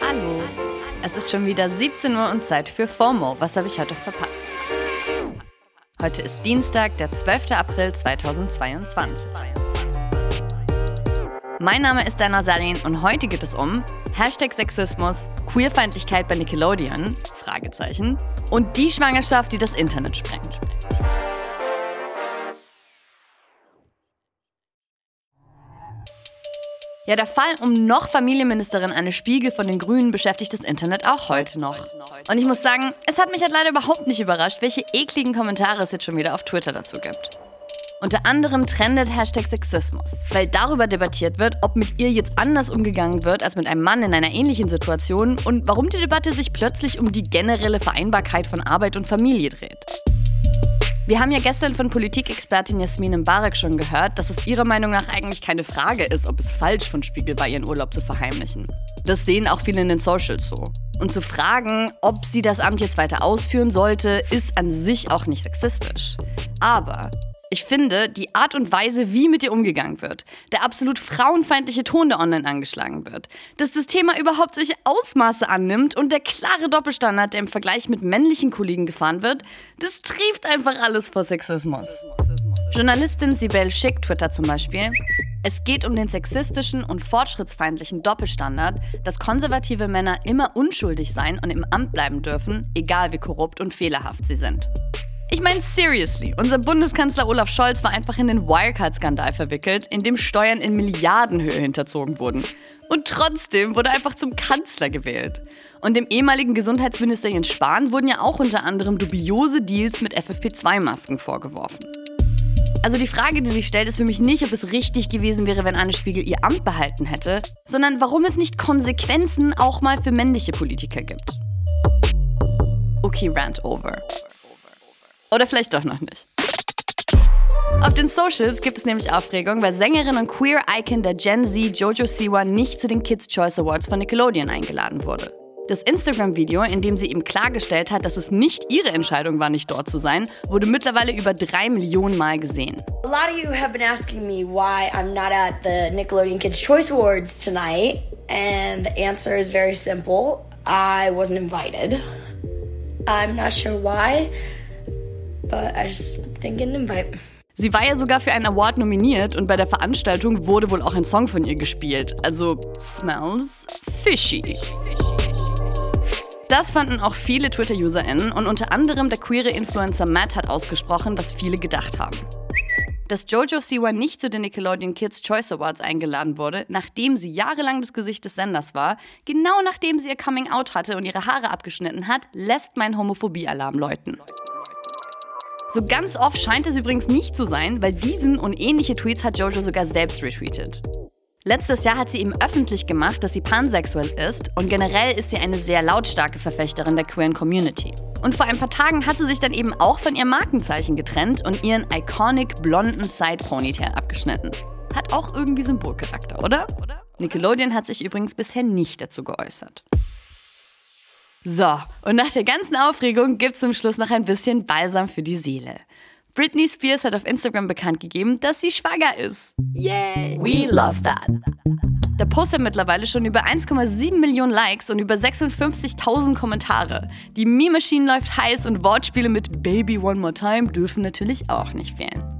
Hallo. Es ist schon wieder 17 Uhr und Zeit für FOMO. Was habe ich heute verpasst? Heute ist Dienstag, der 12. April 2022. Mein Name ist Dana Salin und heute geht es um Hashtag Sexismus, Queerfeindlichkeit bei Nickelodeon, Fragezeichen, und die Schwangerschaft, die das Internet sprengt. Ja, der Fall um noch Familienministerin Anne Spiegel von den Grünen beschäftigt das Internet auch heute noch. Und ich muss sagen, es hat mich halt leider überhaupt nicht überrascht, welche ekligen Kommentare es jetzt schon wieder auf Twitter dazu gibt. Unter anderem trendet Hashtag Sexismus, weil darüber debattiert wird, ob mit ihr jetzt anders umgegangen wird als mit einem Mann in einer ähnlichen Situation und warum die Debatte sich plötzlich um die generelle Vereinbarkeit von Arbeit und Familie dreht. Wir haben ja gestern von Politikexpertin Jasmin Mbarek schon gehört, dass es ihrer Meinung nach eigentlich keine Frage ist, ob es falsch von Spiegel war, ihren Urlaub zu verheimlichen. Das sehen auch viele in den Socials so. Und zu fragen, ob sie das Amt jetzt weiter ausführen sollte, ist an sich auch nicht sexistisch. Aber ich finde, die Art und Weise, wie mit ihr umgegangen wird, der absolut frauenfeindliche Ton, der online angeschlagen wird, dass das Thema überhaupt solche Ausmaße annimmt und der klare Doppelstandard, der im Vergleich mit männlichen Kollegen gefahren wird, das trieft einfach alles vor Sexismus. Journalistin Sibel Schick twittert zum Beispiel, es geht um den sexistischen und fortschrittsfeindlichen Doppelstandard, dass konservative Männer immer unschuldig sein und im Amt bleiben dürfen, egal wie korrupt und fehlerhaft sie sind. Ich meine, seriously, unser Bundeskanzler Olaf Scholz war einfach in den Wirecard-Skandal verwickelt, in dem Steuern in Milliardenhöhe hinterzogen wurden. Und trotzdem wurde er einfach zum Kanzler gewählt. Und dem ehemaligen Gesundheitsminister Jens Spahn wurden ja auch unter anderem dubiose Deals mit FFP2-Masken vorgeworfen. Also die Frage, die sich stellt, ist für mich nicht, ob es richtig gewesen wäre, wenn Anne Spiegel ihr Amt behalten hätte, sondern warum es nicht Konsequenzen auch mal für männliche Politiker gibt. Okay, rant over. Oder vielleicht doch noch nicht. Auf den Socials gibt es nämlich Aufregung, weil Sängerin und Queer-Icon der Gen Z Jojo Siwa nicht zu den Kids' Choice Awards von Nickelodeon eingeladen wurde. Das Instagram-Video, in dem sie ihm klargestellt hat, dass es nicht ihre Entscheidung war, nicht dort zu sein, wurde mittlerweile über drei Millionen Mal gesehen. A lot of you have been asking me why I'm not at the Nickelodeon Kids' Choice Awards tonight, and the answer is very simple. I wasn't invited. I'm not sure why but I just didn't get an invite. Sie war ja sogar für einen Award nominiert und bei der Veranstaltung wurde wohl auch ein Song von ihr gespielt. Also smells fishy. Das fanden auch viele Twitter-UserInnen und unter anderem der queere Influencer Matt hat ausgesprochen, was viele gedacht haben. Dass Jojo Siwa nicht zu den Nickelodeon Kids Choice Awards eingeladen wurde, nachdem sie jahrelang das Gesicht des Senders war, genau nachdem sie ihr Coming Out hatte und ihre Haare abgeschnitten hat, lässt mein Homophobie-Alarm läuten. So ganz oft scheint es übrigens nicht zu sein, weil diesen und ähnliche Tweets hat Jojo sogar selbst retweetet. Letztes Jahr hat sie ihm öffentlich gemacht, dass sie pansexuell ist und generell ist sie eine sehr lautstarke Verfechterin der queeren Community. Und vor ein paar Tagen hat sie sich dann eben auch von ihrem Markenzeichen getrennt und ihren iconic blonden Side-Ponytail abgeschnitten. Hat auch irgendwie Symbolcharakter, oder? Nickelodeon hat sich übrigens bisher nicht dazu geäußert. So, und nach der ganzen Aufregung gibt's zum Schluss noch ein bisschen Balsam für die Seele. Britney Spears hat auf Instagram bekannt gegeben, dass sie schwanger ist. Yay! We love that! Der Post hat mittlerweile schon über 1,7 Millionen Likes und über 56.000 Kommentare. Die Meme-Maschine läuft heiß und Wortspiele mit Baby One More Time dürfen natürlich auch nicht fehlen.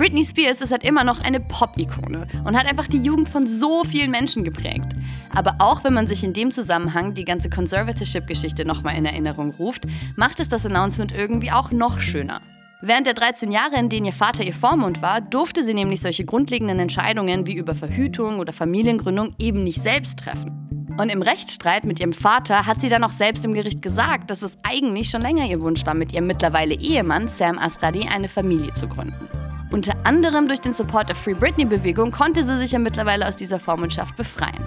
Britney Spears ist halt immer noch eine Pop-Ikone und hat einfach die Jugend von so vielen Menschen geprägt. Aber auch wenn man sich in dem Zusammenhang die ganze Conservatorship-Geschichte nochmal in Erinnerung ruft, macht es das Announcement irgendwie auch noch schöner. Während der 13 Jahre, in denen ihr Vater ihr Vormund war, durfte sie nämlich solche grundlegenden Entscheidungen wie über Verhütung oder Familiengründung eben nicht selbst treffen. Und im Rechtsstreit mit ihrem Vater hat sie dann auch selbst im Gericht gesagt, dass es eigentlich schon länger ihr Wunsch war, mit ihrem mittlerweile Ehemann Sam Asghari eine Familie zu gründen. Unter anderem durch den Support der Free Britney-Bewegung konnte sie sich ja mittlerweile aus dieser Vormundschaft befreien.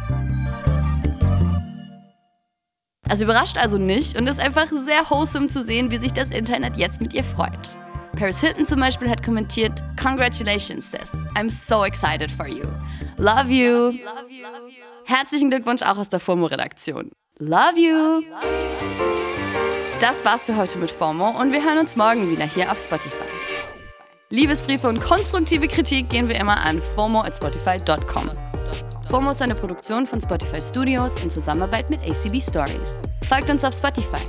Also überrascht also nicht und ist einfach sehr wholesome zu sehen, wie sich das Internet jetzt mit ihr freut. Paris Hilton zum Beispiel hat kommentiert: Congratulations, sis. I'm so excited for you. Love you. Herzlichen Glückwunsch auch aus der FOMO-Redaktion. Love you. Das war's für heute mit FOMO und wir hören uns morgen wieder hier auf Spotify. Liebesbriefe und konstruktive Kritik gehen wir immer an fomo at spotify.com. FOMO ist eine Produktion von Spotify Studios in Zusammenarbeit mit ACB Stories. Folgt uns auf Spotify.